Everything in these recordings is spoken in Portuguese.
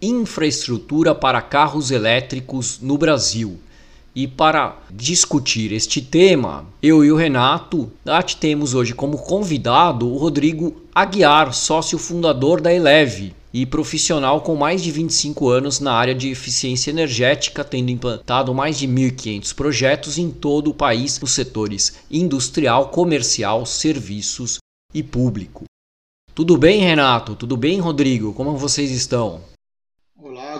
Infraestrutura para carros elétricos no Brasil. E para discutir este tema, eu e o Renato temos hoje como convidado o Rodrigo Aguiar, sócio fundador da Eleve e profissional com mais de 25 anos na área de eficiência energética, tendo implantado mais de 1.500 projetos em todo o país nos setores industrial, comercial, serviços e público. Tudo bem, Renato? Tudo bem, Rodrigo? Como vocês estão?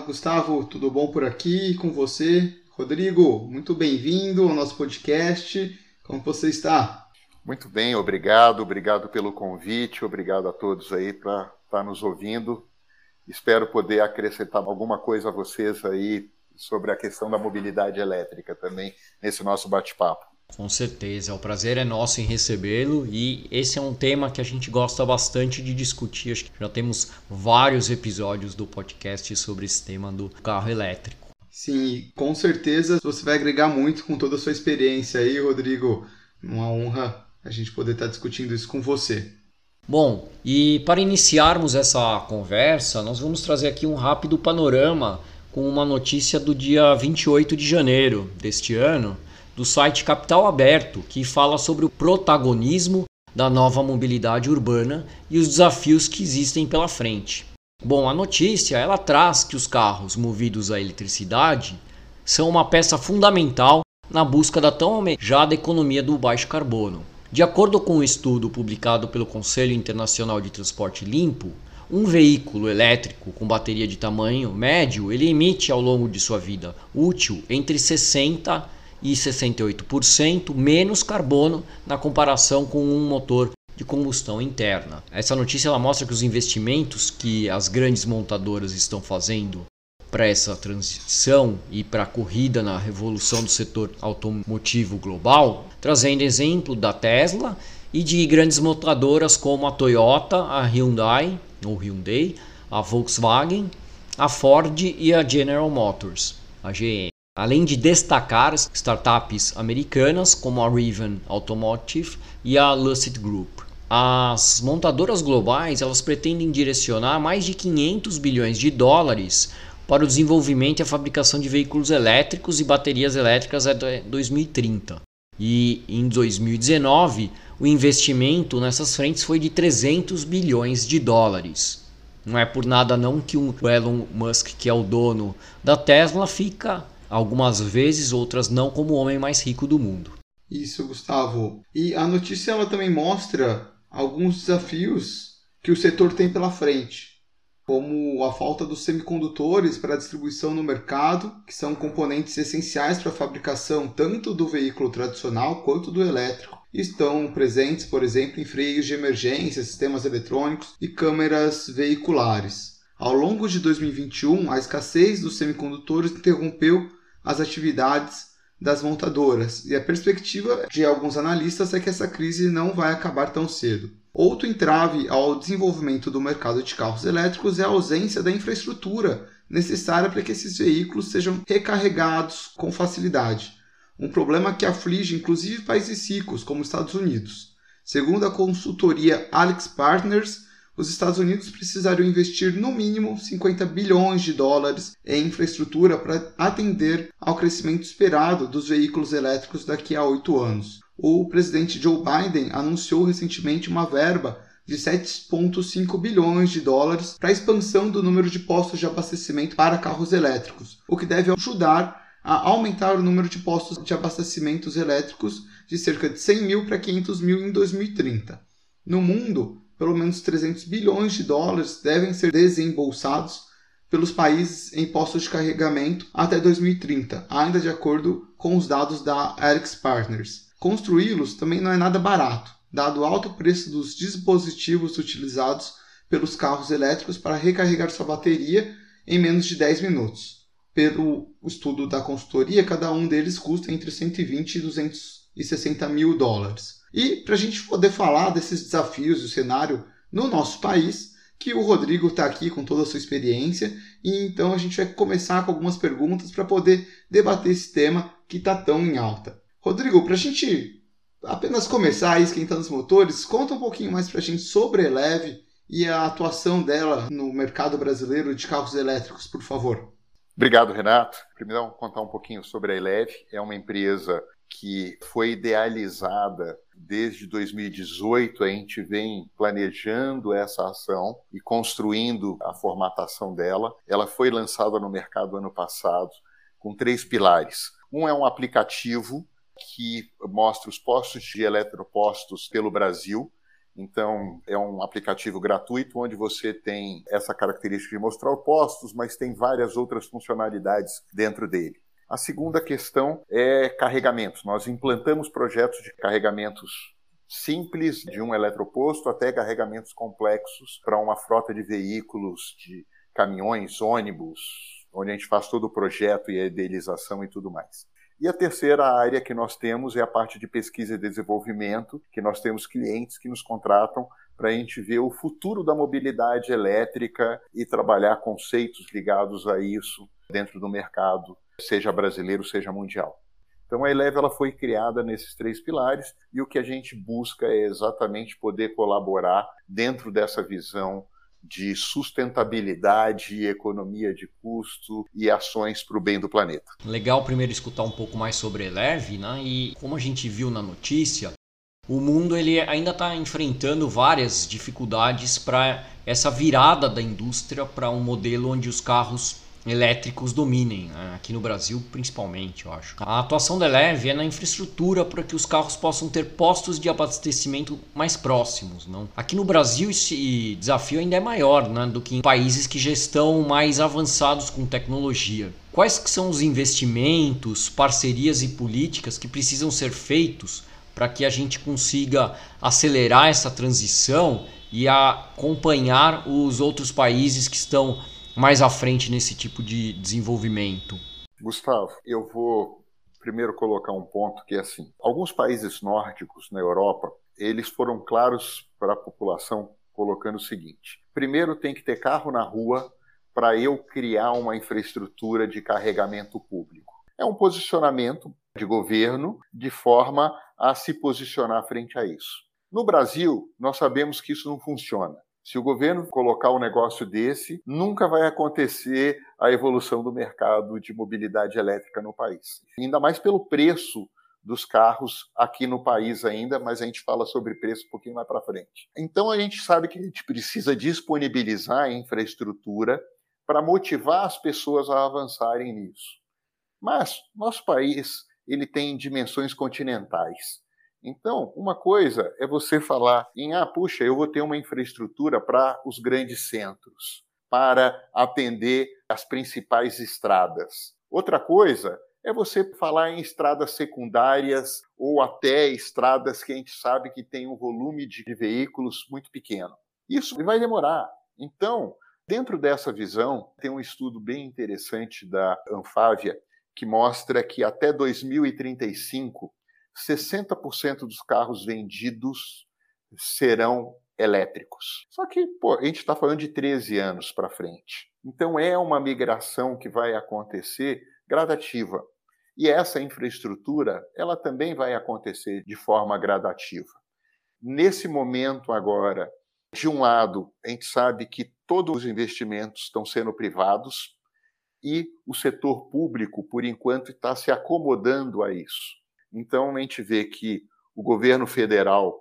Gustavo, tudo bom por aqui com você? Rodrigo, muito bem-vindo ao nosso podcast. Como você está? Muito bem, obrigado. Obrigado pelo convite. Obrigado a todos aí para estar tá nos ouvindo. Espero poder acrescentar alguma coisa a vocês aí sobre a questão da mobilidade elétrica também nesse nosso bate-papo. Com certeza, o prazer é nosso em recebê-lo e esse é um tema que a gente gosta bastante de discutir. Acho que já temos vários episódios do podcast sobre esse tema do carro elétrico. Sim, com certeza você vai agregar muito com toda a sua experiência aí, Rodrigo. Uma honra a gente poder estar discutindo isso com você. Bom, e para iniciarmos essa conversa, nós vamos trazer aqui um rápido panorama com uma notícia do dia 28 de janeiro deste ano, do site Capital Aberto, que fala sobre o protagonismo da nova mobilidade urbana e os desafios que existem pela frente. Bom, a notícia ela traz que os carros movidos a eletricidade são uma peça fundamental na busca da tão almejada economia do baixo carbono. De acordo com um estudo publicado pelo Conselho Internacional de Transporte Limpo, um veículo elétrico com bateria de tamanho médio, ele emite ao longo de sua vida útil entre 60 e 68% menos carbono na comparação com um motor de combustão interna. Essa notícia ela mostra que os investimentos que as grandes montadoras estão fazendo para essa transição e para a corrida na revolução do setor automotivo global, trazendo exemplo da Tesla e de grandes montadoras como a Toyota, a Hyundai ou Hyundai, a Volkswagen, a Ford e a General Motors, a GM. Além de destacar startups americanas como a Rivian Automotive e a Lucid Group. As montadoras globais elas pretendem direcionar mais de 500 bilhões de dólares para o desenvolvimento e a fabricação de veículos elétricos e baterias elétricas até 2030. E em 2019, o investimento nessas frentes foi de 300 bilhões de dólares. Não é por nada não que o Elon Musk, que é o dono da Tesla, fica algumas vezes, outras não, como o homem mais rico do mundo. Isso, Gustavo. E a notícia ela também mostra alguns desafios que o setor tem pela frente, como a falta dos semicondutores para distribuição no mercado, que são componentes essenciais para a fabricação tanto do veículo tradicional quanto do elétrico. Estão presentes, por exemplo, em freios de emergência, sistemas eletrônicos e câmeras veiculares. Ao longo de 2021, a escassez dos semicondutores interrompeu as atividades das montadoras, e a perspectiva de alguns analistas é que essa crise não vai acabar tão cedo. Outro entrave ao desenvolvimento do mercado de carros elétricos é a ausência da infraestrutura necessária para que esses veículos sejam recarregados com facilidade. Um problema que aflige inclusive países ricos, como os Estados Unidos. Segundo a consultoria Alex Partners, os Estados Unidos precisariam investir no mínimo 50 bilhões de dólares em infraestrutura para atender ao crescimento esperado dos veículos elétricos daqui a oito anos. O presidente Joe Biden anunciou recentemente uma verba de 7,5 bilhões de dólares para a expansão do número de postos de abastecimento para carros elétricos, o que deve ajudar a aumentar o número de postos de abastecimentos elétricos de cerca de 100 mil para 500 mil em 2030. No mundo, pelo menos 300 bilhões de dólares devem ser desembolsados pelos países em postos de carregamento até 2030, ainda de acordo com os dados da Erics Partners. Construí-los também não é nada barato, dado o alto preço dos dispositivos utilizados pelos carros elétricos para recarregar sua bateria em menos de 10 minutos. pelo estudo da consultoria, cada um deles custa entre 120 e 260 mil dólares. E para a gente poder falar desses desafios do cenário no nosso país, que o Rodrigo está aqui com toda a sua experiência, e então a gente vai começar com algumas perguntas para poder debater esse tema que está tão em alta. Rodrigo, para a gente apenas começar esquentando os motores, conta um pouquinho mais para a gente sobre a Eleve e a atuação dela no mercado brasileiro de carros elétricos, por favor. Obrigado, Renato. Primeiro, contar um pouquinho sobre a Eleve. É uma empresa que foi idealizada desde 2018. A gente vem planejando essa ação e construindo a formatação dela. Ela foi lançada no mercado ano passado com três pilares. Um é um aplicativo que mostra os postos de eletropostos pelo Brasil. Então, é um aplicativo gratuito onde você tem essa característica de mostrar os postos, mas tem várias outras funcionalidades dentro dele. A segunda questão é carregamentos. Nós implantamos projetos de carregamentos simples, de um eletroposto, até carregamentos complexos para uma frota de veículos, de caminhões, ônibus, onde a gente faz todo o projeto e a idealização e tudo mais. E a terceira área que nós temos é a parte de pesquisa e desenvolvimento, que nós temos clientes que nos contratam para a gente ver o futuro da mobilidade elétrica e trabalhar conceitos ligados a isso dentro do mercado, seja brasileiro, seja mundial. Então a Eleve ela foi criada nesses três pilares e o que a gente busca é exatamente poder colaborar dentro dessa visão de sustentabilidade, economia de custo e ações para o bem do planeta. Legal primeiro escutar um pouco mais sobre a Eleve, né? E como a gente viu na notícia, o mundo ele ainda está enfrentando várias dificuldades para essa virada da indústria para um modelo onde os carros elétricos dominem, né? aqui no Brasil principalmente, eu acho. A atuação da Eleve é na infraestrutura para que os carros possam ter postos de abastecimento mais próximos. Não? Aqui no Brasil esse desafio ainda é maior né, do que em países que já estão mais avançados com tecnologia. Quais que são os investimentos, parcerias e políticas que precisam ser feitos para que a gente consiga acelerar essa transição e acompanhar os outros países que estão mais à frente nesse tipo de desenvolvimento? Gustavo, eu vou primeiro colocar um ponto que é assim: alguns países nórdicos na Europa, eles foram claros para a população colocando o seguinte: primeiro tem que ter carro na rua para eu criar uma infraestrutura de carregamento público. É um posicionamento de governo de forma a se posicionar frente a isso. No Brasil, nós sabemos que isso não funciona. Se o governo colocar um negócio desse, nunca vai acontecer a evolução do mercado de mobilidade elétrica no país. Ainda mais pelo preço dos carros aqui no país ainda, mas a gente fala sobre preço um pouquinho mais para frente. Então a gente sabe que a gente precisa disponibilizar a infraestrutura para motivar as pessoas a avançarem nisso. Mas nosso país ele tem dimensões continentais. Então, uma coisa é você falar em, ah, puxa, eu vou ter uma infraestrutura para os grandes centros, para atender as principais estradas. Outra coisa é você falar em estradas secundárias ou até estradas que a gente sabe que tem um volume de veículos muito pequeno. Isso vai demorar. Então, dentro dessa visão, tem um estudo bem interessante da Anfávia que mostra que até 2035 60% dos carros vendidos serão elétricos. Só que pô, a gente está falando de 13 anos para frente. Então é uma migração que vai acontecer gradativa. E essa infraestrutura, ela também vai acontecer de forma gradativa. Nesse momento agora, de um lado, a gente sabe que todos os investimentos estão sendo privados e o setor público, por enquanto, está se acomodando a isso. Então, a gente vê que o governo federal,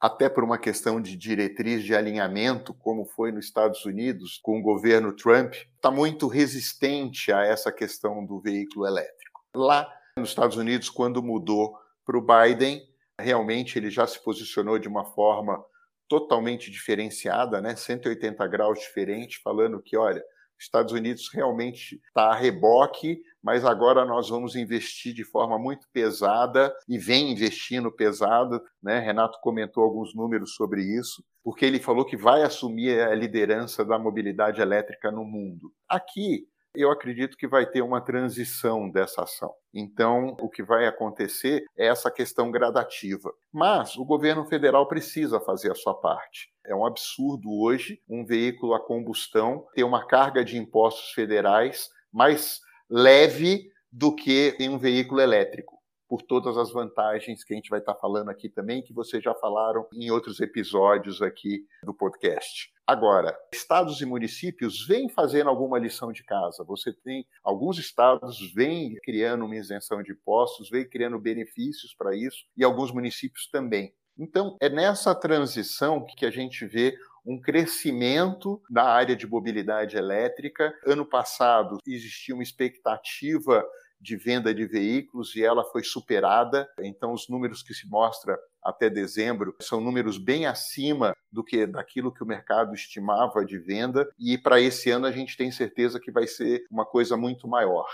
até por uma questão de diretriz de alinhamento, como foi nos Estados Unidos com o governo Trump, está muito resistente a essa questão do veículo elétrico. Lá nos Estados Unidos, quando mudou para o Biden, realmente ele já se posicionou de uma forma totalmente diferenciada, né? 180 graus diferente, falando que, olha, Estados Unidos realmente está a reboque, mas agora nós vamos investir de forma muito pesada e vem investindo pesado. Né? Renato comentou alguns números sobre isso, porque ele falou que vai assumir a liderança da mobilidade elétrica no mundo. Aqui, eu acredito que vai ter uma transição dessa ação. Então, o que vai acontecer é essa questão gradativa. Mas o governo federal precisa fazer a sua parte. É um absurdo hoje um veículo a combustão ter uma carga de impostos federais mais leve do que em um veículo elétrico por todas as vantagens que a gente vai estar falando aqui também, que vocês já falaram em outros episódios aqui do podcast. Agora, estados e municípios vêm fazendo alguma lição de casa. Você tem alguns estados vêm criando uma isenção de impostos, vêm criando benefícios para isso e alguns municípios também. Então, é nessa transição que a gente vê um crescimento da área de mobilidade elétrica. Ano passado existia uma expectativa de venda de veículos e ela foi superada. Então, os números que se mostra até dezembro são números bem acima do que daquilo que o mercado estimava de venda e para esse ano a gente tem certeza que vai ser uma coisa muito maior.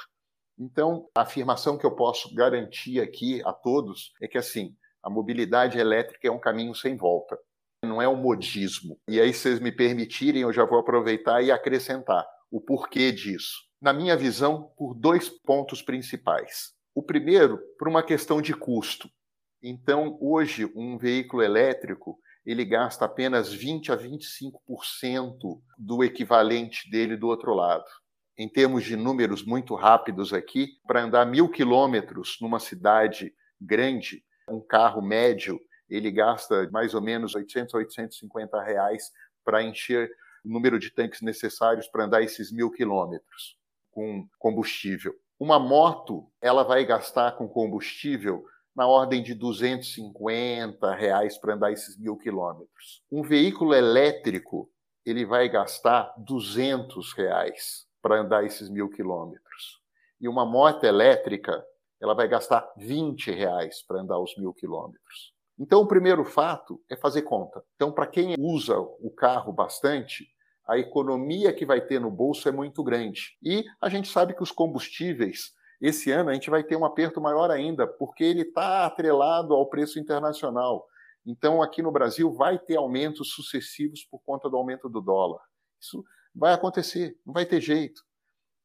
Então, a afirmação que eu posso garantir aqui a todos é que assim, a mobilidade elétrica é um caminho sem volta. Não é um modismo. E aí, se vocês me permitirem, eu já vou aproveitar e acrescentar o porquê disso na minha visão, por dois pontos principais. O primeiro, por uma questão de custo. Então, hoje, um veículo elétrico ele gasta apenas 20 a 25% do equivalente dele do outro lado. Em termos de números muito rápidos aqui, para andar mil quilômetros numa cidade grande, um carro médio ele gasta mais ou menos 800 a 850 reais para encher o número de tanques necessários para andar esses mil quilômetros com combustível. Uma moto, ela vai gastar com combustível na ordem de 250 reais para andar esses mil quilômetros. Um veículo elétrico, ele vai gastar 200 reais para andar esses mil quilômetros. E uma moto elétrica, ela vai gastar 20 reais para andar os mil quilômetros. Então, o primeiro fato é fazer conta. Então, para quem usa o carro bastante, a economia que vai ter no bolso é muito grande. E a gente sabe que os combustíveis, esse ano a gente vai ter um aperto maior ainda, porque ele está atrelado ao preço internacional. Então, aqui no Brasil, vai ter aumentos sucessivos por conta do aumento do dólar. Isso vai acontecer, não vai ter jeito.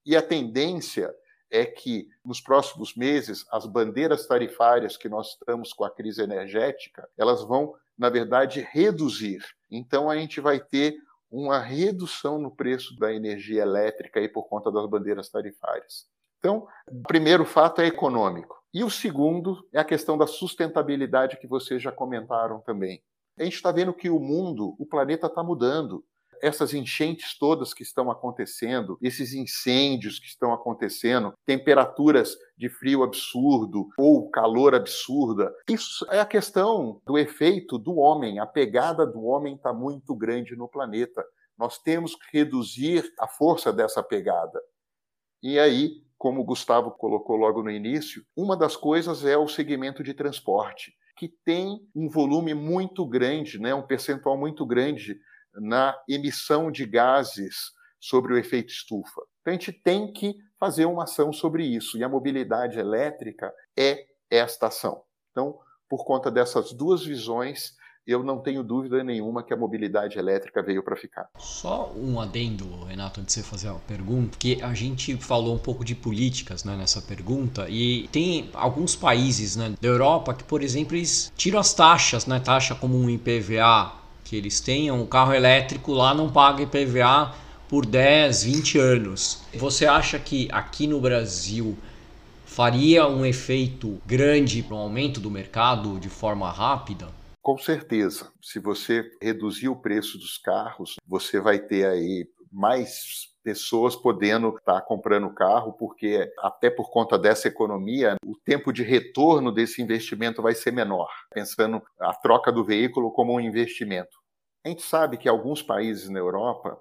E a tendência é que nos próximos meses as bandeiras tarifárias que nós estamos com a crise energética, elas vão, na verdade, reduzir. Então a gente vai ter uma redução no preço da energia elétrica aí por conta das bandeiras tarifárias. Então, o primeiro fato é econômico. E o segundo é a questão da sustentabilidade que vocês já comentaram também. A gente está vendo que o mundo, o planeta está mudando. Essas enchentes todas que estão acontecendo, esses incêndios que estão acontecendo, temperaturas de frio absurdo ou calor absurda, isso é a questão do efeito do homem. A pegada do homem está muito grande no planeta. Nós temos que reduzir a força dessa pegada. E aí, como o Gustavo colocou logo no início, uma das coisas é o segmento de transporte, que tem um volume muito grande, né, um percentual muito grande na emissão de gases sobre o efeito estufa. Então a gente tem que fazer uma ação sobre isso, e a mobilidade elétrica é esta ação. Então, por conta dessas duas visões, eu não tenho dúvida nenhuma que a mobilidade elétrica veio para ficar. Só um adendo, Renato, antes de você fazer a pergunta, que a gente falou um pouco de políticas né, nessa pergunta e tem alguns países né, da Europa que, por exemplo, eles tiram as taxas, né, taxa como um IPVA que eles tenham, o carro elétrico lá não paga IPVA por 10, 20 anos. Você acha que aqui no Brasil faria um efeito grande para o aumento do mercado de forma rápida? Com certeza. Se você reduzir o preço dos carros, você vai ter aí mais pessoas podendo estar tá comprando carro, porque até por conta dessa economia, o tempo de retorno desse investimento vai ser menor, pensando a troca do veículo como um investimento. A gente sabe que alguns países na Europa,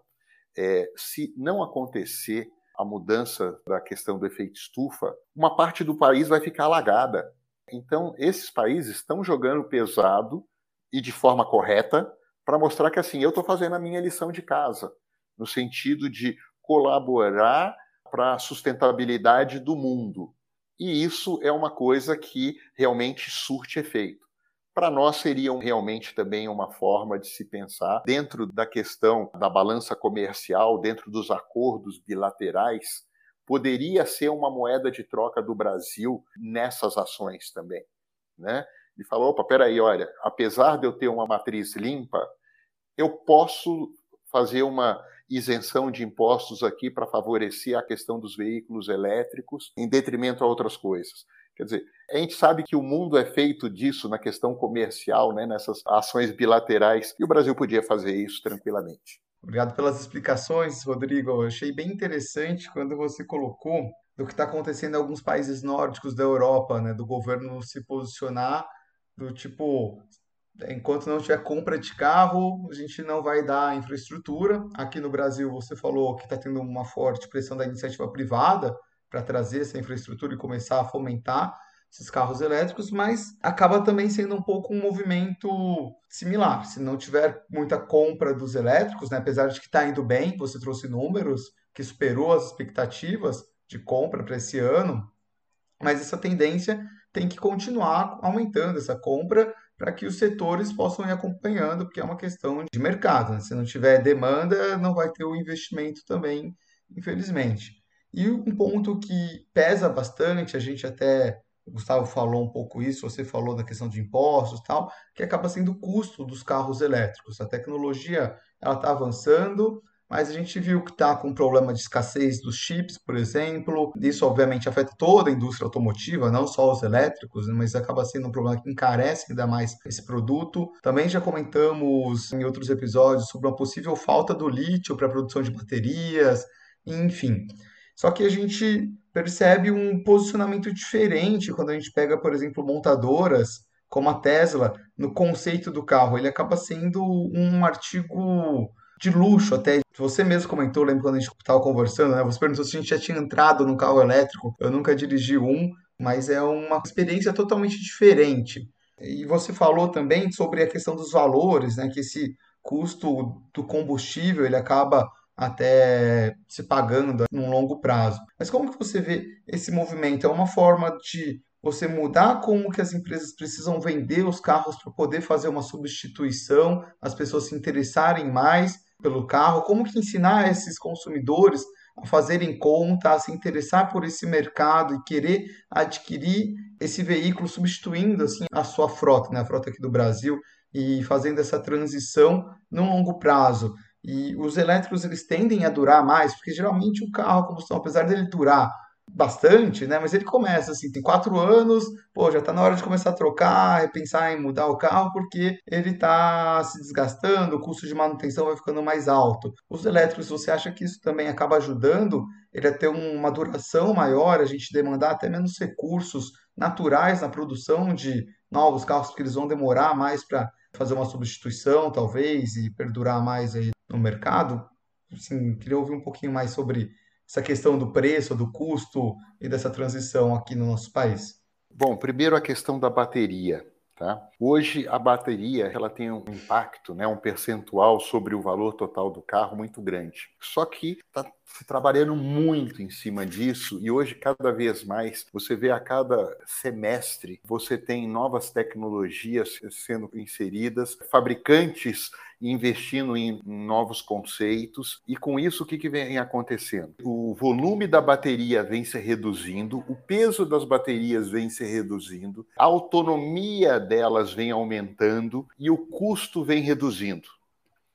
é, se não acontecer a mudança da questão do efeito estufa, uma parte do país vai ficar alagada. Então, esses países estão jogando pesado e de forma correta para mostrar que assim eu estou fazendo a minha lição de casa, no sentido de colaborar para a sustentabilidade do mundo. E isso é uma coisa que realmente surte efeito. Para nós seria realmente também uma forma de se pensar dentro da questão da balança comercial, dentro dos acordos bilaterais, poderia ser uma moeda de troca do Brasil nessas ações também. Né? Ele falou: opa, peraí, olha, apesar de eu ter uma matriz limpa, eu posso fazer uma isenção de impostos aqui para favorecer a questão dos veículos elétricos, em detrimento a outras coisas. Quer dizer, a gente sabe que o mundo é feito disso na questão comercial, né, nessas ações bilaterais, e o Brasil podia fazer isso tranquilamente. Obrigado pelas explicações, Rodrigo. Eu achei bem interessante quando você colocou do que está acontecendo em alguns países nórdicos da Europa, né, do governo se posicionar do tipo, enquanto não tiver compra de carro, a gente não vai dar infraestrutura. Aqui no Brasil, você falou que está tendo uma forte pressão da iniciativa privada para trazer essa infraestrutura e começar a fomentar esses carros elétricos, mas acaba também sendo um pouco um movimento similar. Se não tiver muita compra dos elétricos, né, apesar de que está indo bem, você trouxe números que superou as expectativas de compra para esse ano, mas essa tendência tem que continuar aumentando essa compra para que os setores possam ir acompanhando, porque é uma questão de mercado. Né? Se não tiver demanda, não vai ter o investimento também, infelizmente. E um ponto que pesa bastante, a gente até o Gustavo falou um pouco isso, você falou da questão de impostos e tal, que acaba sendo o custo dos carros elétricos. A tecnologia ela está avançando, mas a gente viu que está com um problema de escassez dos chips, por exemplo. Isso, obviamente, afeta toda a indústria automotiva, não só os elétricos, né, mas acaba sendo um problema que encarece ainda mais esse produto. Também já comentamos em outros episódios sobre uma possível falta do lítio para a produção de baterias, enfim. Só que a gente percebe um posicionamento diferente quando a gente pega, por exemplo, montadoras como a Tesla no conceito do carro. Ele acaba sendo um artigo de luxo até. Você mesmo comentou, lembro quando a gente estava conversando, né? Você perguntou se a gente já tinha entrado num carro elétrico. Eu nunca dirigi um, mas é uma experiência totalmente diferente. E você falou também sobre a questão dos valores, né? Que esse custo do combustível ele acaba até se pagando num longo prazo. Mas como que você vê esse movimento? É uma forma de você mudar como que as empresas precisam vender os carros para poder fazer uma substituição, as pessoas se interessarem mais pelo carro, como que ensinar esses consumidores a fazerem conta, a se interessar por esse mercado e querer adquirir esse veículo substituindo assim a sua frota, né, a frota aqui do Brasil e fazendo essa transição no longo prazo. E os elétricos eles tendem a durar mais, porque geralmente o carro a combustão, apesar dele durar bastante, né? Mas ele começa assim, tem quatro anos, pô, já está na hora de começar a trocar, repensar em mudar o carro, porque ele está se desgastando, o custo de manutenção vai ficando mais alto. Os elétricos, você acha que isso também acaba ajudando ele a ter uma duração maior, a gente demandar até menos recursos naturais na produção de novos carros, porque eles vão demorar mais para fazer uma substituição, talvez, e perdurar mais aí no mercado? Assim, queria ouvir um pouquinho mais sobre essa questão do preço, do custo e dessa transição aqui no nosso país? Bom, primeiro a questão da bateria. Tá? Hoje a bateria ela tem um impacto, né, um percentual sobre o valor total do carro muito grande. Só que está trabalhando muito em cima disso e hoje cada vez mais você vê a cada semestre você tem novas tecnologias sendo inseridas, fabricantes investindo em novos conceitos. E com isso, o que, que vem acontecendo? O volume da bateria vem se reduzindo, o peso das baterias vem se reduzindo, a autonomia delas vem aumentando e o custo vem reduzindo.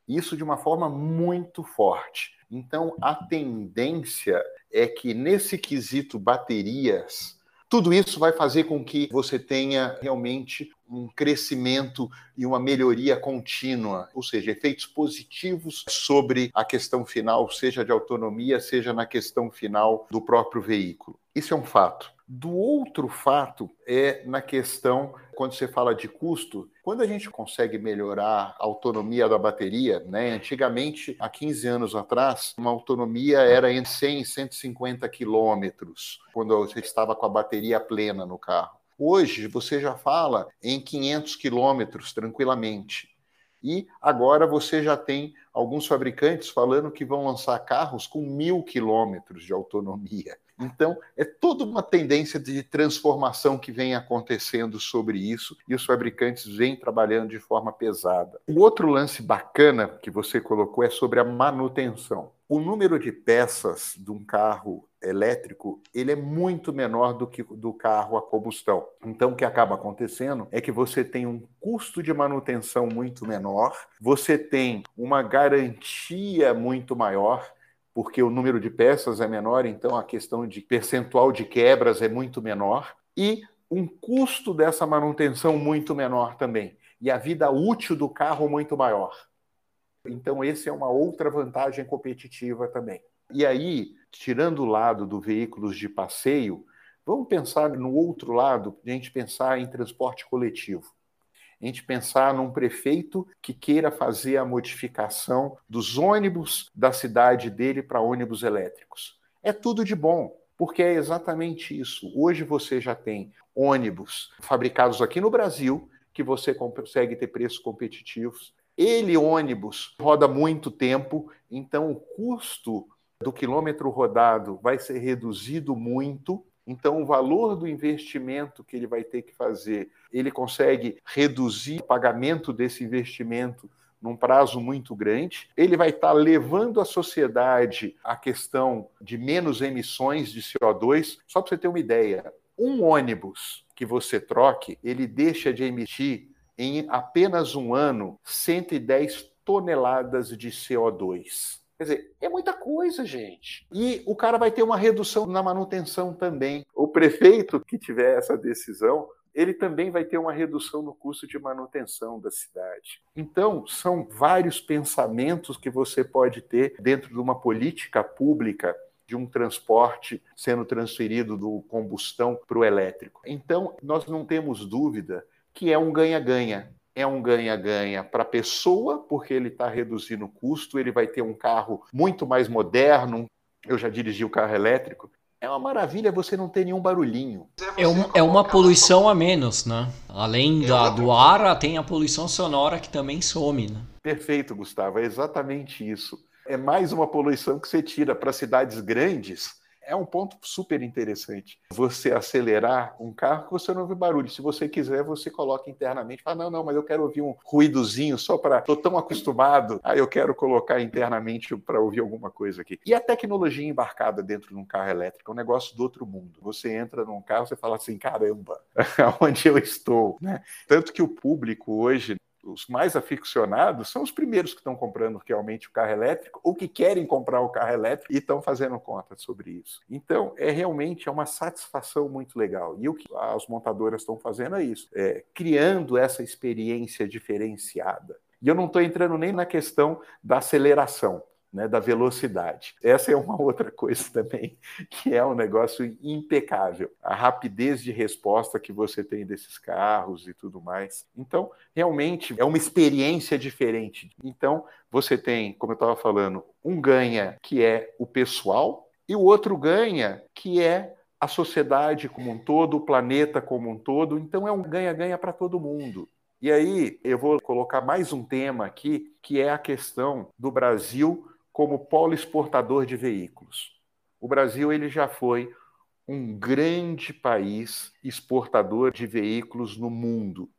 Isso de uma forma muito forte. Então, a tendência é que nesse quesito baterias, tudo isso vai fazer com que você tenha realmente um crescimento e uma melhoria contínua, ou seja, efeitos positivos sobre a questão final, seja de autonomia, seja na questão final do próprio veículo. Isso é um fato. Do outro fato é na questão, quando você fala de custo, quando a gente consegue melhorar a autonomia da bateria, né? Antigamente, há 15 anos atrás, uma autonomia era entre 100 e 150 quilômetros, quando você estava com a bateria plena no carro. Hoje, você já fala em 500 quilômetros tranquilamente. E agora você já tem alguns fabricantes falando que vão lançar carros com mil quilômetros de autonomia. Então, é toda uma tendência de transformação que vem acontecendo sobre isso e os fabricantes vêm trabalhando de forma pesada. O outro lance bacana que você colocou é sobre a manutenção. O número de peças de um carro elétrico ele é muito menor do que do carro a combustão. Então, o que acaba acontecendo é que você tem um custo de manutenção muito menor, você tem uma garantia muito maior, porque o número de peças é menor, então a questão de percentual de quebras é muito menor, e um custo dessa manutenção muito menor também, e a vida útil do carro muito maior. Então, esse é uma outra vantagem competitiva também. E aí, tirando o lado do veículos de passeio, vamos pensar no outro lado, a gente pensar em transporte coletivo. A gente pensar num prefeito que queira fazer a modificação dos ônibus da cidade dele para ônibus elétricos. É tudo de bom, porque é exatamente isso. Hoje você já tem ônibus fabricados aqui no Brasil que você consegue ter preços competitivos. Ele ônibus roda muito tempo, então o custo do quilômetro rodado vai ser reduzido muito. Então, o valor do investimento que ele vai ter que fazer, ele consegue reduzir o pagamento desse investimento num prazo muito grande. Ele vai estar levando a sociedade à questão de menos emissões de CO2. Só para você ter uma ideia, um ônibus que você troque, ele deixa de emitir em apenas um ano 110 toneladas de CO2. Quer dizer, é muita coisa, gente. E o cara vai ter uma redução na manutenção também. O prefeito que tiver essa decisão, ele também vai ter uma redução no custo de manutenção da cidade. Então, são vários pensamentos que você pode ter dentro de uma política pública de um transporte sendo transferido do combustão para o elétrico. Então, nós não temos dúvida que é um ganha-ganha é um ganha-ganha para a pessoa, porque ele está reduzindo o custo, ele vai ter um carro muito mais moderno. Eu já dirigi o carro elétrico. É uma maravilha você não ter nenhum barulhinho. É, um, é uma poluição a menos, né? Além da, do ar, tem a poluição sonora que também some, né? Perfeito, Gustavo. É exatamente isso. É mais uma poluição que você tira para cidades grandes é um ponto super interessante. Você acelerar um carro que você não ouve barulho. Se você quiser, você coloca internamente. Fala, não, não, mas eu quero ouvir um ruídozinho só para. Estou tão acostumado. Aí eu quero colocar internamente para ouvir alguma coisa aqui. E a tecnologia embarcada dentro de um carro elétrico é um negócio do outro mundo. Você entra num carro, você fala assim, caramba, onde eu estou? Né? Tanto que o público hoje os mais aficionados são os primeiros que estão comprando realmente o carro elétrico ou que querem comprar o carro elétrico e estão fazendo conta sobre isso. Então, é realmente é uma satisfação muito legal. E o que as montadoras estão fazendo é isso, é, criando essa experiência diferenciada. E eu não estou entrando nem na questão da aceleração né, da velocidade. Essa é uma outra coisa também, que é um negócio impecável. A rapidez de resposta que você tem desses carros e tudo mais. Então, realmente é uma experiência diferente. Então, você tem, como eu estava falando, um ganha que é o pessoal e o outro ganha que é a sociedade como um todo, o planeta como um todo. Então, é um ganha-ganha para todo mundo. E aí, eu vou colocar mais um tema aqui, que é a questão do Brasil como polo exportador de veículos. O Brasil ele já foi um grande país exportador de veículos no mundo.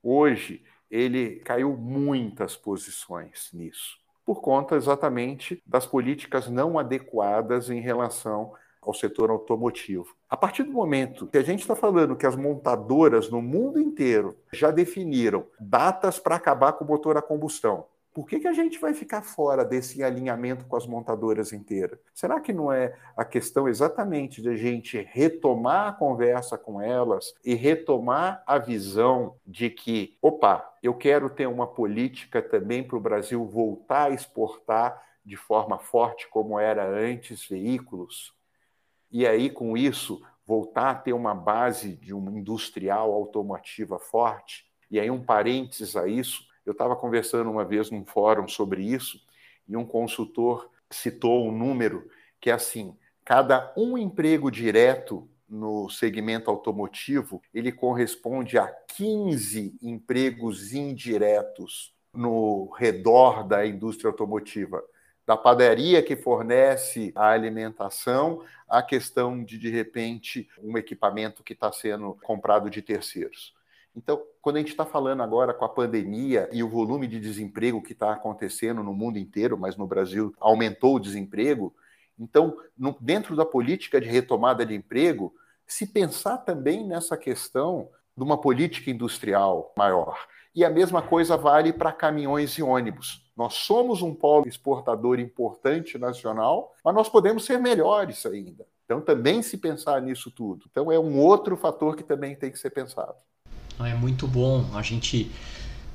Hoje, ele caiu muitas posições nisso, por conta exatamente das políticas não adequadas em relação ao setor automotivo. A partir do momento que a gente está falando que as montadoras no mundo inteiro já definiram datas para acabar com o motor a combustão, por que, que a gente vai ficar fora desse alinhamento com as montadoras inteiras? Será que não é a questão exatamente de a gente retomar a conversa com elas e retomar a visão de que, opa, eu quero ter uma política também para o Brasil voltar a exportar de forma forte como era antes veículos? E aí, com isso, voltar a ter uma base de uma industrial automotiva forte? E aí, um parênteses a isso, eu estava conversando uma vez num fórum sobre isso e um consultor citou um número que é assim: cada um emprego direto no segmento automotivo, ele corresponde a 15 empregos indiretos no redor da indústria automotiva. Da padaria que fornece a alimentação, a questão de, de repente, um equipamento que está sendo comprado de terceiros. Então, quando a gente está falando agora com a pandemia e o volume de desemprego que está acontecendo no mundo inteiro, mas no Brasil aumentou o desemprego, Então, no, dentro da política de retomada de emprego, se pensar também nessa questão de uma política industrial maior. E a mesma coisa vale para caminhões e ônibus. Nós somos um polo exportador importante nacional, mas nós podemos ser melhores ainda. Então, também se pensar nisso tudo. Então, é um outro fator que também tem que ser pensado. É muito bom a gente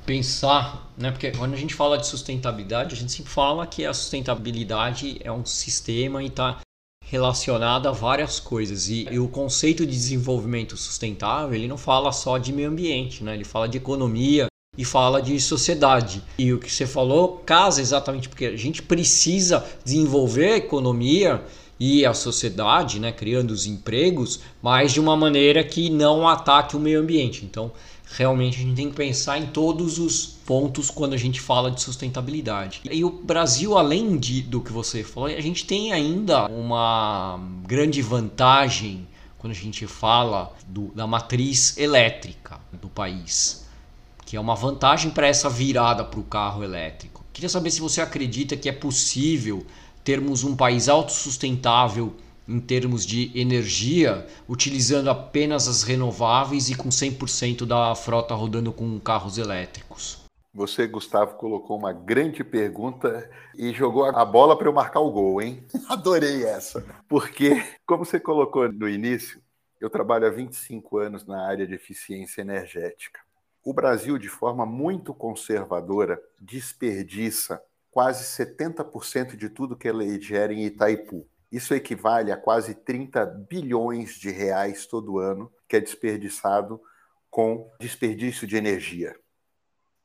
pensar, né? Porque quando a gente fala de sustentabilidade, a gente sempre fala que a sustentabilidade é um sistema e está relacionada a várias coisas e, e, o conceito de desenvolvimento sustentável ele não fala só de meio ambiente, né? Ele fala de economia e fala de sociedade. E o que você falou casa exatamente porque a gente precisa desenvolver a economia e a sociedade, né, criando os empregos, mas de uma maneira que não ataque o meio ambiente. Então, realmente a gente tem que pensar em todos os pontos quando a gente fala de sustentabilidade. E o Brasil, além de, do que você falou, a gente tem ainda uma grande vantagem quando a gente fala do, da matriz elétrica do país, que é uma vantagem para essa virada para o carro elétrico. Queria saber se você acredita que é possível termos um país autossustentável em termos de energia, utilizando apenas as renováveis e com 100% da frota rodando com carros elétricos? Você, Gustavo, colocou uma grande pergunta e jogou a bola para eu marcar o gol, hein? Adorei essa. Porque, como você colocou no início, eu trabalho há 25 anos na área de eficiência energética. O Brasil, de forma muito conservadora, desperdiça quase 70% de tudo que ele gera em Itaipu. Isso equivale a quase 30 bilhões de reais todo ano que é desperdiçado com desperdício de energia.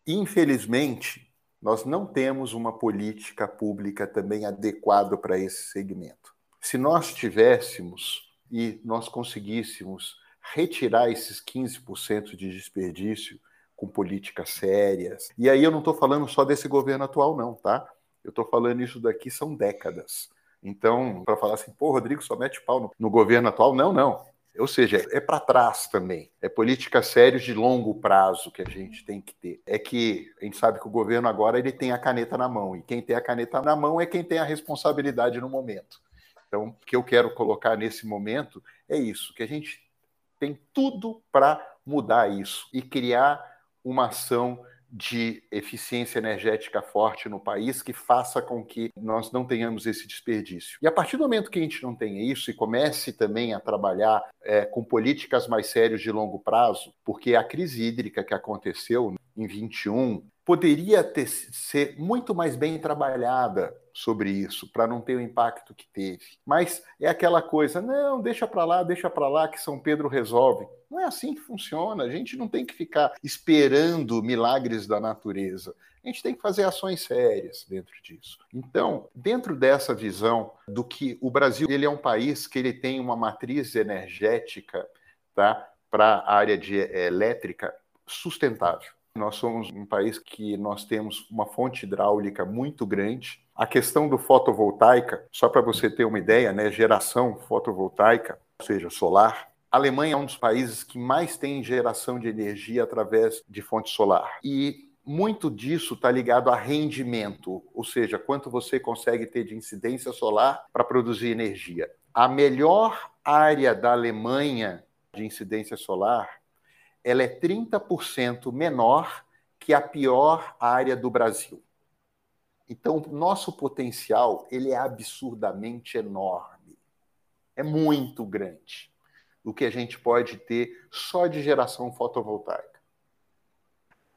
Infelizmente, nós não temos uma política pública também adequada para esse segmento. Se nós tivéssemos e nós conseguíssemos retirar esses 15% de desperdício com políticas sérias, e aí eu não estou falando só desse governo atual, não, tá? Eu estou falando isso daqui são décadas. Então, para falar assim, pô, Rodrigo só mete pau no, no governo atual, não, não. Ou seja, é para trás também. É política séria de longo prazo que a gente tem que ter. É que a gente sabe que o governo agora ele tem a caneta na mão e quem tem a caneta na mão é quem tem a responsabilidade no momento. Então, o que eu quero colocar nesse momento é isso, que a gente tem tudo para mudar isso e criar uma ação de eficiência energética forte no país que faça com que nós não tenhamos esse desperdício. E a partir do momento que a gente não tenha isso e comece também a trabalhar é, com políticas mais sérias de longo prazo, porque a crise hídrica que aconteceu em 21 poderia ter, ser muito mais bem trabalhada sobre isso, para não ter o impacto que teve. Mas é aquela coisa, não, deixa para lá, deixa para lá, que São Pedro resolve. Não é assim que funciona. A gente não tem que ficar esperando milagres da natureza. A gente tem que fazer ações sérias dentro disso. Então, dentro dessa visão do que o Brasil ele é um país que ele tem uma matriz energética tá, para a área de elétrica sustentável. Nós somos um país que nós temos uma fonte hidráulica muito grande. A questão do fotovoltaica, só para você ter uma ideia, né, geração fotovoltaica, ou seja, solar, a Alemanha é um dos países que mais tem geração de energia através de fonte solar. E muito disso está ligado a rendimento, ou seja, quanto você consegue ter de incidência solar para produzir energia. A melhor área da Alemanha de incidência solar ela é 30% menor que a pior área do Brasil. Então, nosso potencial ele é absurdamente enorme. É muito grande o que a gente pode ter só de geração fotovoltaica.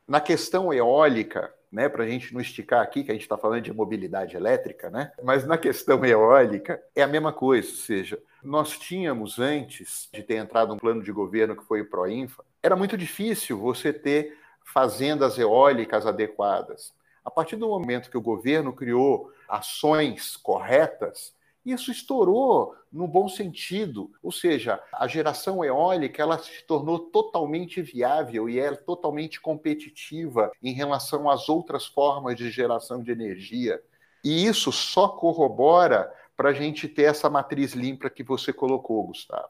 Na questão eólica, né, para a gente não esticar aqui, que a gente está falando de mobilidade elétrica, né? mas na questão eólica é a mesma coisa, ou seja, nós tínhamos antes de ter entrado um plano de governo que foi o Proinfa, era muito difícil você ter fazendas eólicas adequadas. A partir do momento que o governo criou ações corretas, isso estourou no bom sentido, ou seja, a geração eólica ela se tornou totalmente viável e é totalmente competitiva em relação às outras formas de geração de energia. E isso só corrobora para a gente ter essa matriz limpa que você colocou, Gustavo.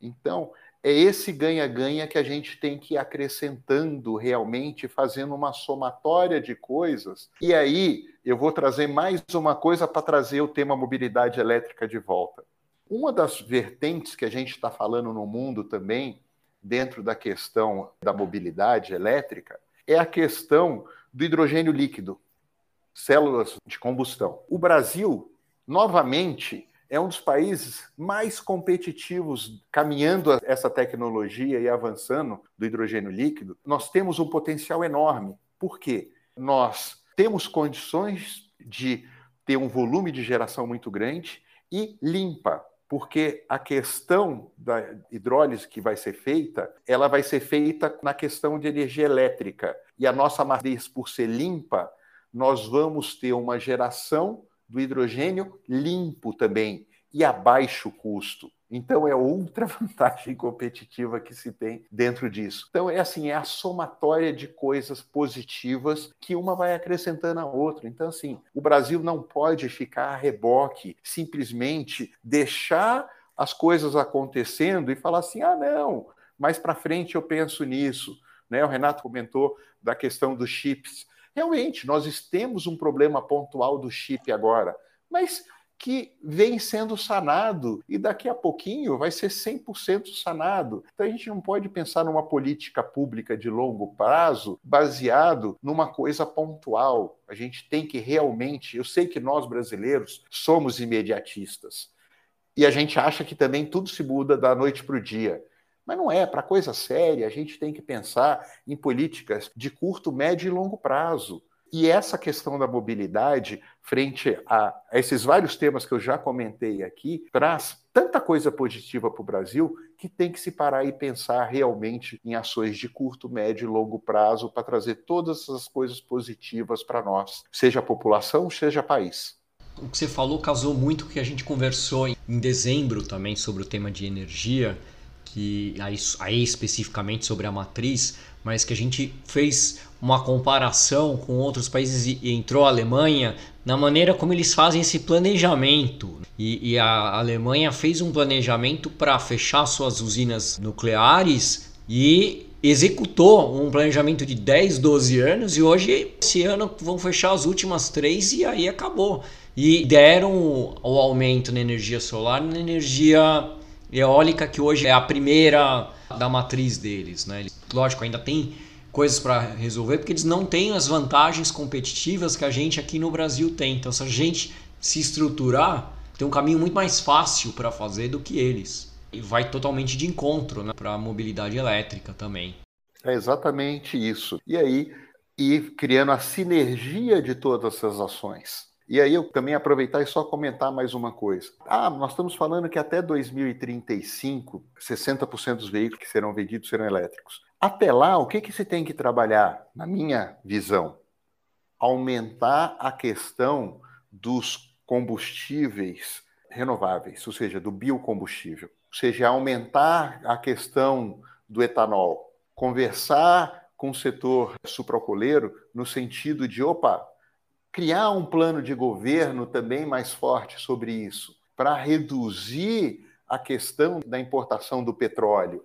Então, é esse ganha-ganha que a gente tem que ir acrescentando realmente, fazendo uma somatória de coisas. E aí eu vou trazer mais uma coisa para trazer o tema mobilidade elétrica de volta. Uma das vertentes que a gente está falando no mundo também, dentro da questão da mobilidade elétrica, é a questão do hidrogênio líquido, células de combustão. O Brasil, novamente, é um dos países mais competitivos caminhando essa tecnologia e avançando do hidrogênio líquido. Nós temos um potencial enorme. Por quê? Nós temos condições de ter um volume de geração muito grande e limpa, porque a questão da hidrólise que vai ser feita, ela vai ser feita na questão de energia elétrica. E a nossa matriz, por ser limpa, nós vamos ter uma geração do hidrogênio limpo também e a baixo custo. Então é outra vantagem competitiva que se tem dentro disso. Então é assim, é a somatória de coisas positivas que uma vai acrescentando a outra. Então assim, o Brasil não pode ficar a reboque, simplesmente deixar as coisas acontecendo e falar assim: "Ah, não, mais para frente eu penso nisso". Né? O Renato comentou da questão dos chips. Realmente, nós temos um problema pontual do chip agora, mas que vem sendo sanado e daqui a pouquinho vai ser 100% sanado. Então a gente não pode pensar numa política pública de longo prazo baseado numa coisa pontual. A gente tem que realmente, eu sei que nós brasileiros somos imediatistas. E a gente acha que também tudo se muda da noite para o dia. Mas não é, para coisa séria, a gente tem que pensar em políticas de curto, médio e longo prazo. E essa questão da mobilidade, frente a, esses vários temas que eu já comentei aqui, traz tanta coisa positiva para o Brasil que tem que se parar e pensar realmente em ações de curto, médio e longo prazo para trazer todas essas coisas positivas para nós, seja a população, seja país. O que você falou casou muito com o que a gente conversou em dezembro também sobre o tema de energia, que aí, aí especificamente sobre a matriz, mas que a gente fez uma comparação com outros países e entrou a Alemanha na maneira como eles fazem esse planejamento. E, e a Alemanha fez um planejamento para fechar suas usinas nucleares e executou um planejamento de 10, 12 anos e hoje, esse ano, vão fechar as últimas três e aí acabou. E deram o aumento na energia solar na energia eólica, que hoje é a primeira da matriz deles. Né? Lógico, ainda tem coisas para resolver, porque eles não têm as vantagens competitivas que a gente aqui no Brasil tem. Então, se a gente se estruturar, tem um caminho muito mais fácil para fazer do que eles. E vai totalmente de encontro né, para a mobilidade elétrica também. É exatamente isso. E aí, e criando a sinergia de todas essas ações. E aí eu também aproveitar e só comentar mais uma coisa. Ah, nós estamos falando que até 2035, 60% dos veículos que serão vendidos serão elétricos. Até lá, o que, que se tem que trabalhar, na minha visão? Aumentar a questão dos combustíveis renováveis, ou seja, do biocombustível. Ou seja, aumentar a questão do etanol. Conversar com o setor sucroalcooleiro no sentido de, opa, criar um plano de governo também mais forte sobre isso, para reduzir a questão da importação do petróleo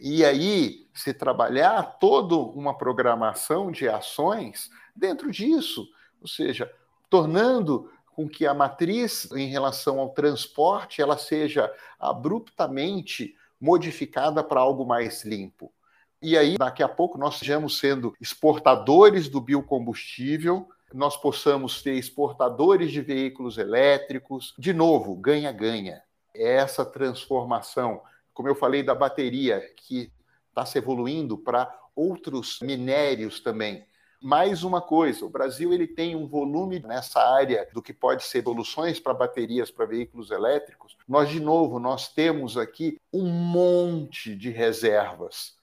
e aí se trabalhar toda uma programação de ações dentro disso, ou seja, tornando com que a matriz em relação ao transporte ela seja abruptamente modificada para algo mais limpo. E aí, daqui a pouco, nós sejamos sendo exportadores do biocombustível, nós possamos ter exportadores de veículos elétricos. De novo, ganha-ganha. É essa transformação como eu falei da bateria, que está se evoluindo para outros minérios também. Mais uma coisa, o Brasil ele tem um volume nessa área do que pode ser soluções para baterias para veículos elétricos. Nós de novo nós temos aqui um monte de reservas.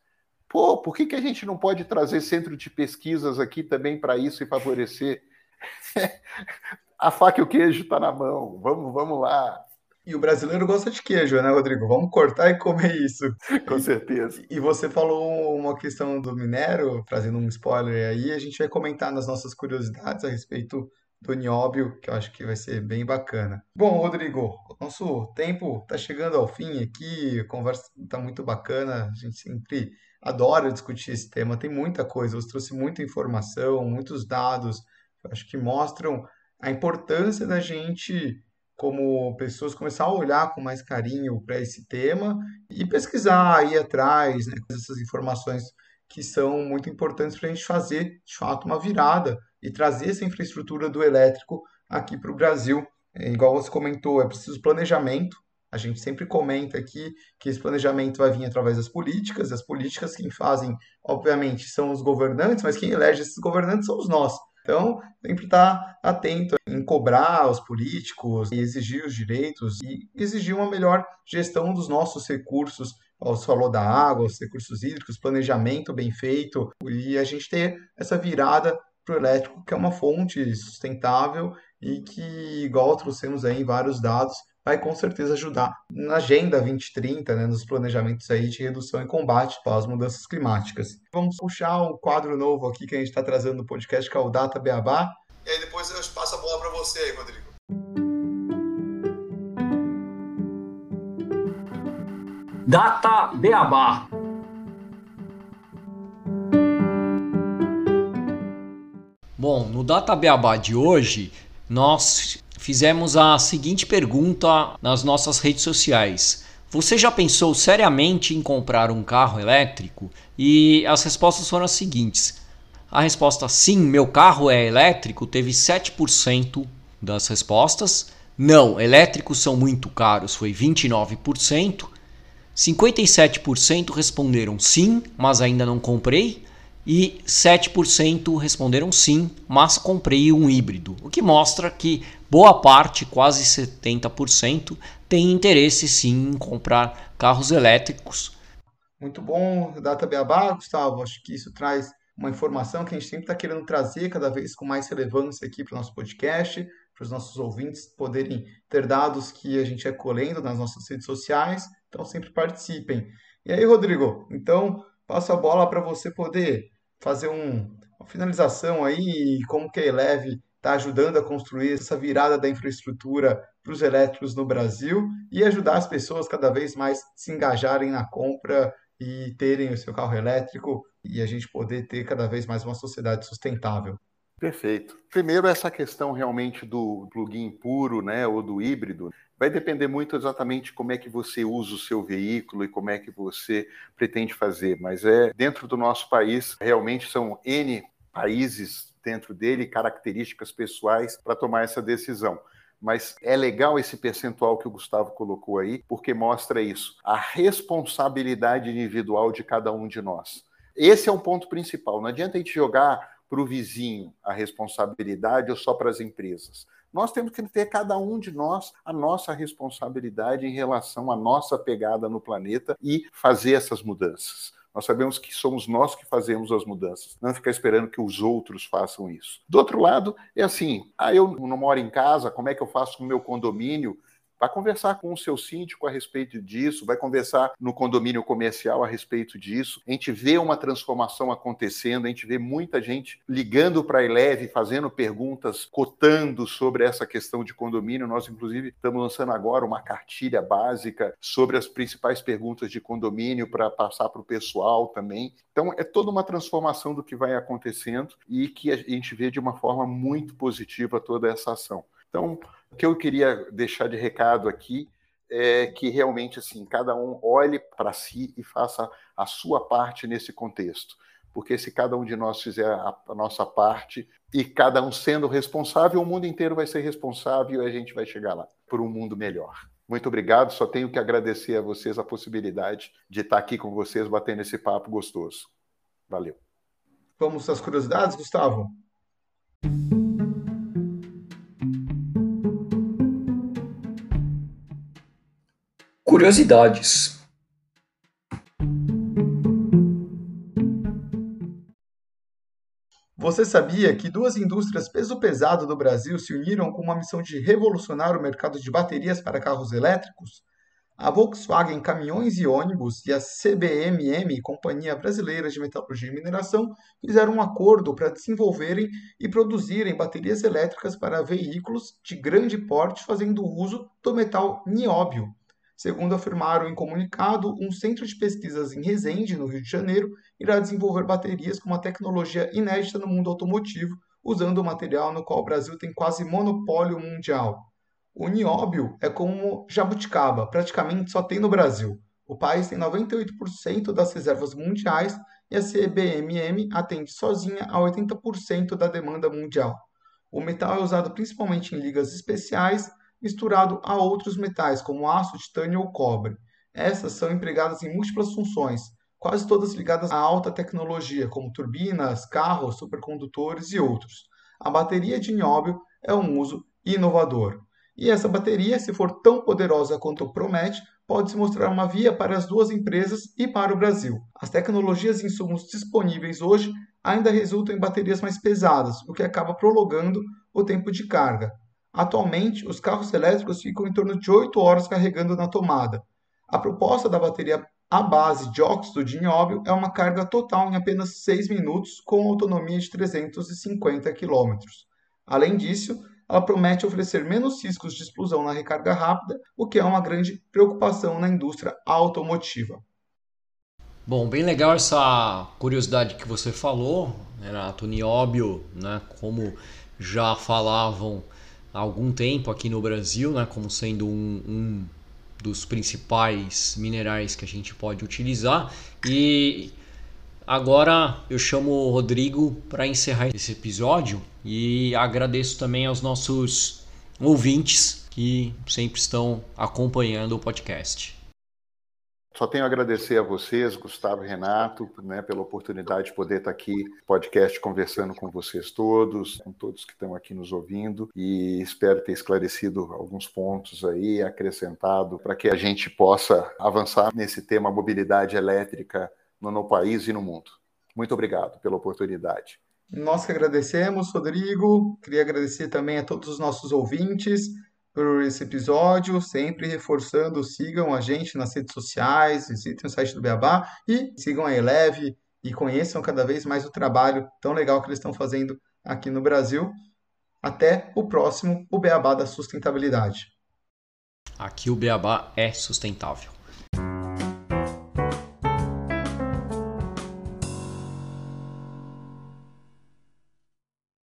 Pô, por que, que a gente não pode trazer centro de pesquisas aqui também para isso e favorecer? a faca e o queijo está na mão. Vamos, vamos lá. E o brasileiro gosta de queijo, né, Rodrigo? Vamos cortar e comer isso. Com certeza. E você falou uma questão do minério, trazendo um spoiler aí, a gente vai comentar nas nossas curiosidades a respeito do Nióbio, que eu acho que vai ser bem bacana. Bom, Rodrigo, nosso tempo está chegando ao fim aqui, a conversa está muito bacana, a gente sempre adora discutir esse tema, tem muita coisa, você trouxe muita informação, muitos dados, acho que mostram a importância da gente como pessoas começar a olhar com mais carinho para esse tema e pesquisar, ir atrás, né, essas informações que são muito importantes para a gente fazer, de fato, uma virada e trazer essa infraestrutura do elétrico aqui para o Brasil. É, igual você comentou, é preciso planejamento. A gente sempre comenta aqui que esse planejamento vai vir através das políticas. As políticas quem fazem, obviamente, são os governantes, mas quem elege esses governantes somos nós. Então, sempre estar tá atento em cobrar os políticos e exigir os direitos e exigir uma melhor gestão dos nossos recursos. Você falou da água, os recursos hídricos, planejamento bem feito e a gente ter essa virada para o elétrico, que é uma fonte sustentável e que, igual trouxemos aí vários dados, vai com certeza ajudar na Agenda 2030, né, nos planejamentos aí de redução e combate às mudanças climáticas. Vamos puxar um quadro novo aqui que a gente está trazendo no podcast, que é o Data Beabá. E aí depois eu passo a bola para você aí, Rodrigo. Data Beabá. Bom, no Data Beabá de hoje, nós fizemos a seguinte pergunta nas nossas redes sociais. Você já pensou seriamente em comprar um carro elétrico? E as respostas foram as seguintes. A resposta sim, meu carro é elétrico teve 7% das respostas. Não, elétricos são muito caros, foi 29%. 57% responderam sim, mas ainda não comprei e 7% responderam sim, mas comprei um híbrido, o que mostra que boa parte, quase 70%, tem interesse sim em comprar carros elétricos. Muito bom, Data Beabá, Gustavo. Acho que isso traz uma informação que a gente sempre está querendo trazer cada vez com mais relevância aqui para o nosso podcast, para os nossos ouvintes poderem ter dados que a gente é colhendo nas nossas redes sociais. Então, sempre participem. E aí, Rodrigo, então passo a bola para você poder fazer um, uma finalização aí, como que a Eleve está ajudando a construir essa virada da infraestrutura para os elétricos no Brasil e ajudar as pessoas cada vez mais se engajarem na compra e terem o seu carro elétrico e a gente poder ter cada vez mais uma sociedade sustentável. Perfeito. Primeiro, essa questão realmente do plugin puro, né, ou do híbrido, vai depender muito exatamente como é que você usa o seu veículo e como é que você pretende fazer. Mas é dentro do nosso país, realmente são N países dentro dele, características pessoais para tomar essa decisão. Mas é legal esse percentual que o Gustavo colocou aí, porque mostra isso, a responsabilidade individual de cada um de nós. Esse é um ponto principal. Não adianta a gente jogar para o vizinho a responsabilidade ou só para as empresas. Nós temos que ter cada um de nós a nossa responsabilidade em relação à nossa pegada no planeta e fazer essas mudanças. Nós sabemos que somos nós que fazemos as mudanças, não ficar esperando que os outros façam isso. Do outro lado, é assim: ah, eu não moro em casa, como é que eu faço com o meu condomínio? Vai conversar com o seu síndico a respeito disso, vai conversar no condomínio comercial a respeito disso. A gente vê uma transformação acontecendo, a gente vê muita gente ligando para a Eleve, fazendo perguntas, cotando sobre essa questão de condomínio. Nós, inclusive, estamos lançando agora uma cartilha básica sobre as principais perguntas de condomínio para passar para o pessoal também. Então, é toda uma transformação do que vai acontecendo e que a gente vê de uma forma muito positiva toda essa ação. Então, o que eu queria deixar de recado aqui é que realmente assim cada um olhe para si e faça a sua parte nesse contexto. Porque se cada um de nós fizer a, nossa parte e cada um sendo responsável, o mundo inteiro vai ser responsável e a gente vai chegar lá por um mundo melhor. Muito obrigado, só tenho que agradecer a vocês a possibilidade de estar aqui com vocês batendo esse papo gostoso. Valeu. Vamos às curiosidades, Gustavo? Curiosidades. Você sabia que duas indústrias peso pesado do Brasil se uniram com uma missão de revolucionar o mercado de baterias para carros elétricos? a Volkswagen Caminhões e Ônibus e a CBMM, Companhia Brasileira de Metalurgia e Mineração, fizeram um acordo para desenvolverem e produzirem baterias elétricas para veículos de grande porte fazendo uso do metal nióbio. Segundo afirmaram em comunicado, um centro de pesquisas em Resende, no Rio de Janeiro, irá desenvolver baterias com uma tecnologia inédita no mundo automotivo, usando o material no qual o Brasil tem quase monopólio mundial. O nióbio é como jabuticaba, praticamente só tem no Brasil. O país tem 98% das reservas mundiais e a CBMM atende sozinha a 80% da demanda mundial. O metal é usado principalmente em ligas especiais, misturado a outros metais como aço, titânio ou cobre. Essas são empregadas em múltiplas funções, quase todas ligadas à alta tecnologia, como turbinas, carros, supercondutores e outros. A bateria de nióbio é um uso inovador. E essa bateria, se for tão poderosa quanto promete, pode se mostrar uma via para as duas empresas e para o Brasil. As tecnologias e insumos disponíveis hoje ainda resultam em baterias mais pesadas, o que acaba prolongando o tempo de carga. Atualmente, os carros elétricos ficam em torno de 8 horas carregando na tomada. A proposta da bateria à base de óxido de nióbio é uma carga total em apenas 6 minutos, com autonomia de 350 km. Além disso, ela promete oferecer menos riscos de explosão na recarga rápida, o que é uma grande preocupação na indústria automotiva. Bom, bem legal essa curiosidade que você falou, Renato. Nióbio, né, como já falavam há algum tempo aqui no Brasil, né, como sendo um, um dos principais minerais que a gente pode utilizar. E Agora eu chamo o Rodrigo para encerrar esse episódio e agradeço também aos nossos ouvintes que sempre estão acompanhando o podcast. Só tenho a agradecer a vocês, Gustavo e Renato, né, pela oportunidade de poder estar aqui podcast conversando com vocês todos, com todos que estão aqui nos ouvindo, e espero ter esclarecido alguns pontos aí, acrescentado, para que a gente possa avançar nesse tema mobilidade elétrica no, no país e no mundo. Muito obrigado pela oportunidade. Nós que agradecemos, Rodrigo. Queria agradecer também a todos os nossos ouvintes por esse episódio, sempre reforçando, sigam a gente nas redes sociais, visitem o site do Beabá e sigam a Eleve e conheçam cada vez mais o trabalho tão legal que eles estão fazendo aqui no Brasil. Até o próximo, o Beabá da Sustentabilidade. Aqui o Beabá é sustentável.